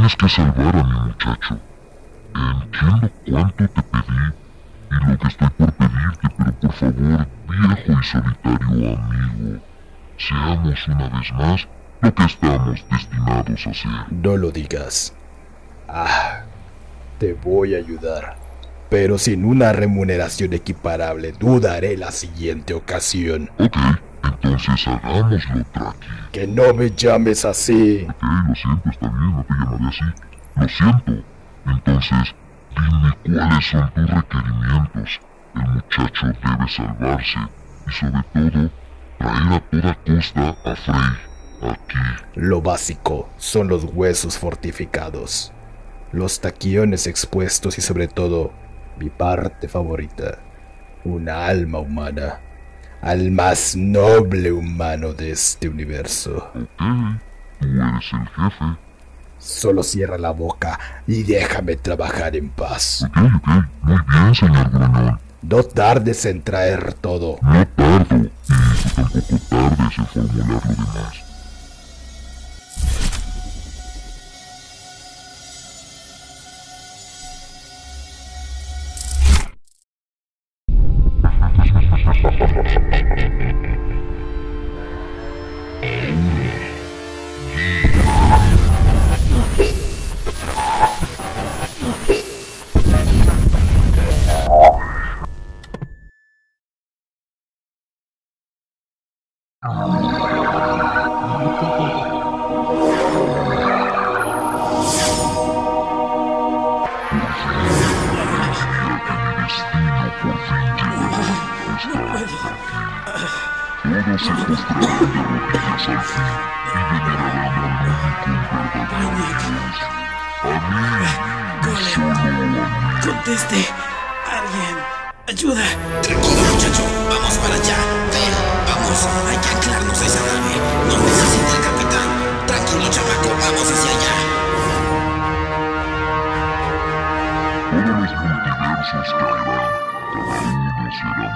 Tienes que salvar a mi muchacho. Entiendo cuánto te pedí y lo que estoy por pedirte, pero por favor, viejo y solitario amigo, seamos una vez más lo que estamos destinados a ser. No lo digas. Ah, te voy a ayudar. Pero sin una remuneración equiparable, dudaré la siguiente ocasión. Ok, entonces hagámoslo, Traki. Que no me llames así. Ok, lo siento, está bien, no te llamaré así. Lo siento. Entonces, dime cuáles son tus requerimientos. El muchacho debe salvarse y sobre todo, traer a toda costa a Frey aquí. Lo básico son los huesos fortificados, los taquiones expuestos y sobre todo, mi parte favorita, una alma humana, al más noble humano de este universo. Tú eres el jefe. Solo cierra la boca y déjame trabajar en paz. Ok, ok, muy bien, señor. No tardes en traer todo. No tardo, y tampoco tardes en formular lo demás. Conteste. Alguien. Ayuda. Tranquilo, muchacho. Vamos para allá. Ven. Vamos. Hay que anclarnos a esa nave. Nos necesita el capitán. Tranquilo, chamaco. Vamos hacia allá. Todos los multiversos. Cada uno será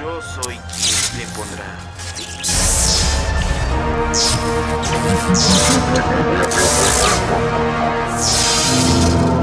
yo soy quien le pondrá fin.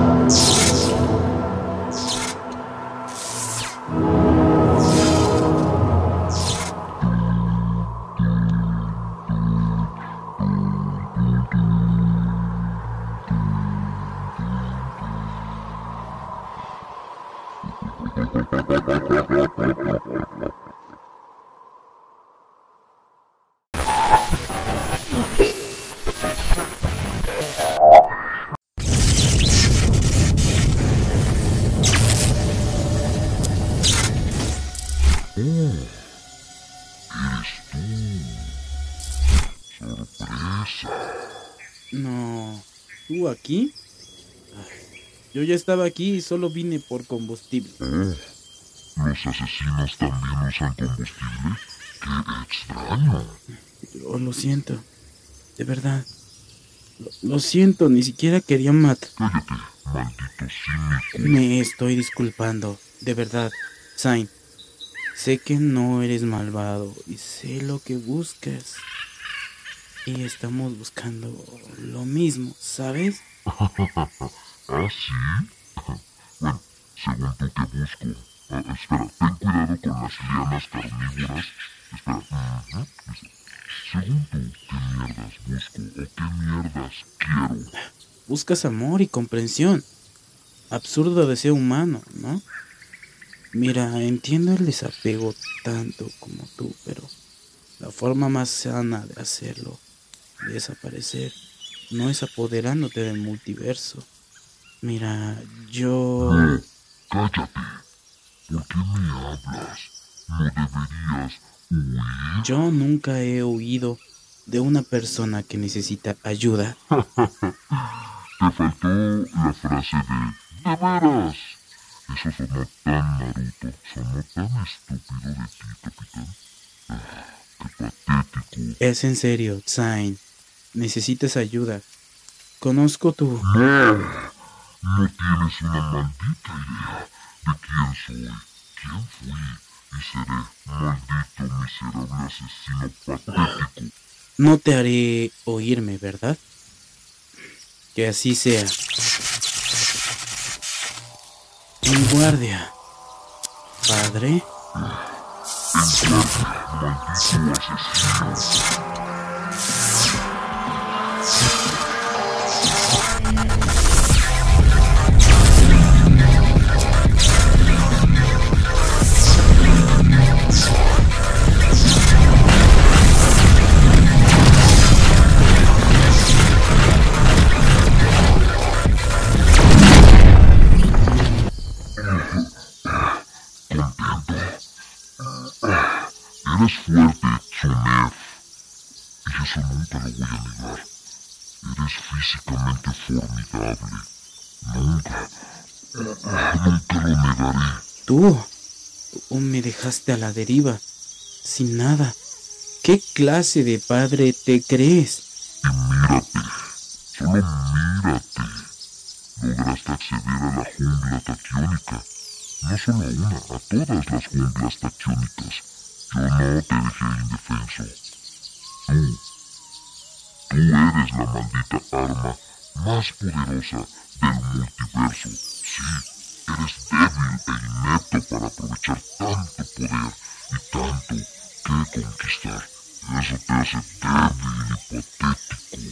¿Tú aquí? Yo ya estaba aquí y solo vine por combustible. Oh, ¿los asesinos también usan combustible? ¡Qué extraño! Yo lo siento. De verdad. Lo, lo siento, ni siquiera quería matar. Cállate, maldito cínico. Me estoy disculpando. De verdad. Sain. Sé que no eres malvado y sé lo que buscas. Y estamos buscando lo mismo, ¿sabes? ¿Ah, sí? bueno, según tú, ¿qué busco? Ah, espera, ten cuidado con las lianas carnívoras. Espera, listo. Según tú, ¿qué mierdas busco o qué mierdas quiero? Buscas amor y comprensión. Absurdo deseo humano, ¿no? Mira, entiendo el desapego tanto como tú, pero la forma más sana de hacerlo, desaparecer, no es apoderándote del multiverso. Mira, yo... No, cállate. ¿Por qué me hablas? No deberías huir. Yo nunca he oído de una persona que necesita ayuda. Te faltó la frase de ¿De veras? Eso sonó tan Naruto, sonó tan estúpido de ti, capitán. Ah, qué patético. Es en serio, Zain. Necesitas ayuda. Conozco tu... No, no tienes una maldita idea de quién soy, quién fui y seré maldito miserable asesino patético. No te haré oírme, ¿verdad? Que así sea. En guardia. Padre. Maldito asesino. Eres fuerte, Tsunev. Y eso nunca lo voy a negar. Eres físicamente formidable. Nunca, nunca lo negaré. Tú. Tú me dejaste a la deriva. Sin nada. ¿Qué clase de padre te crees? Y mírate, solo mírate. Lograste acceder a la jungla taquiónica. No solo a una, a todas las junglas taquiónicas. Yo no te dejé indefenso. Tú, tú eres la maldita arma más poderosa del multiverso. Sí, eres débil e inepto para aprovechar tanto poder y tanto que conquistar. Eso te hace débil y patético.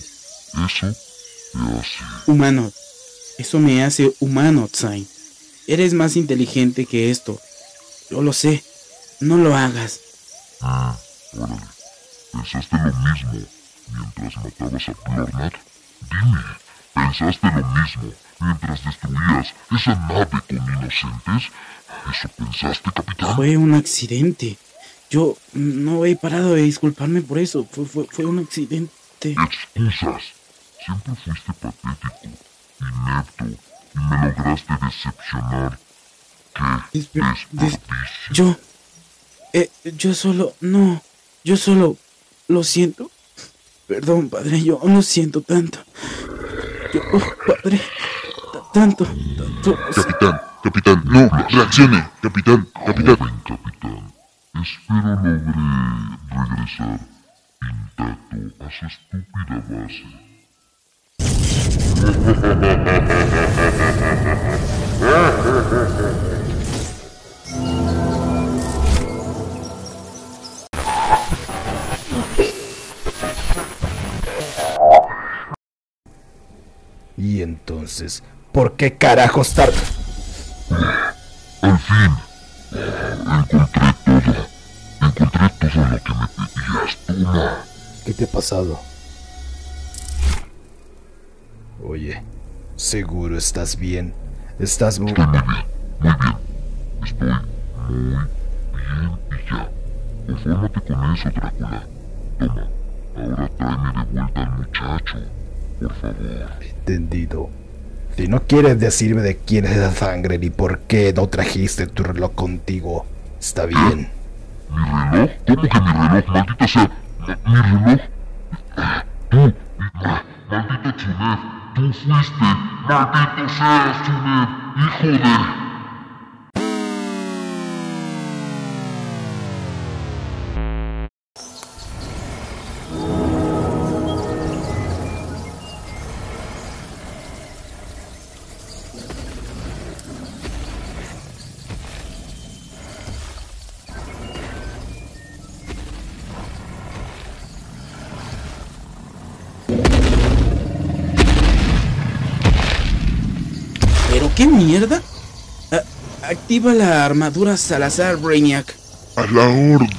Eso te hace... Humano. Eso me hace humano, Zain. Eres más inteligente que esto. Yo lo sé. No lo hagas. Ah, órale. ¿Pensaste lo mismo mientras matabas a Plornar? Dime, ¿pensaste lo mismo mientras destruías esa nave con inocentes? ¿Eso pensaste, capitán? Fue un accidente. Yo no he parado de disculparme por eso. Fue, fue, fue un accidente. Excusas. Siempre fuiste patético, inepto, y me lograste decepcionar. ¡Qué des- desperdicio! Yo... Eh, yo solo... No. Yo solo... Lo siento. Perdón, padre. Yo lo siento tanto. Yo... oh, padre. ta- Tanto. Tanto. Capitán, capitán, no, reaccione, capitán, capitán. Joven capitán, espero logré regresar intacto a su estúpida base. entonces, ¿por qué carajos tar... Al fin, encontré todo. Encontré todo lo que me pedías. Toma. ¿Qué te ha pasado? Oye, seguro estás bien. Estás muy... Estoy muy bien, muy bien. Estoy muy bien y ya. Confórmate con eso, Drácula. Toma, ahora tráeme de vuelta al muchacho. Por favor. Entendido. Si no quieres decirme de quién es esa sangre ni por qué no trajiste tu reloj contigo, está bien. ¿Mi reloj? ¿Cómo que mi reloj? Maldita sea. ¿Mi reloj? Tú, ma- maldito Chunet, tú fuiste. Maldito seas, Chunet, hijo de... ¿Qué mierda? A- activa la armadura Salazar, Brainiac. A la orden.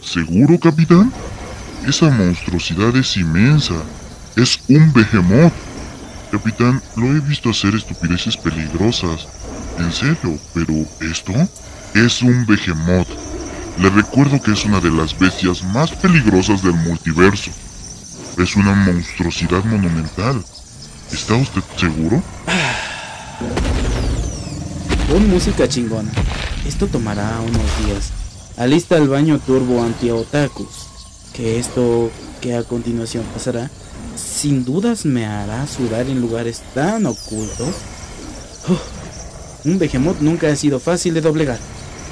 ¿Seguro, capitán? Esa monstruosidad es inmensa. Es un behemoth. Capitán, lo he visto hacer estupideces peligrosas. En serio, pero ¿esto? Es un behemoth. Le recuerdo que es una de las bestias más peligrosas del multiverso. Es una monstruosidad monumental. ¿Está usted seguro? Pon música chingona. Esto tomará unos días. Alista el baño turbo anti-otakus. Que esto que a continuación pasará, sin dudas me hará sudar en lugares tan ocultos. Un behemoth nunca ha sido fácil de doblegar.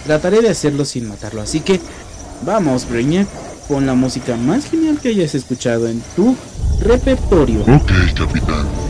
Trataré de hacerlo sin matarlo, así que vamos, Brainiac, pon la música más genial que hayas escuchado en tu repertorio. Ok, capitán.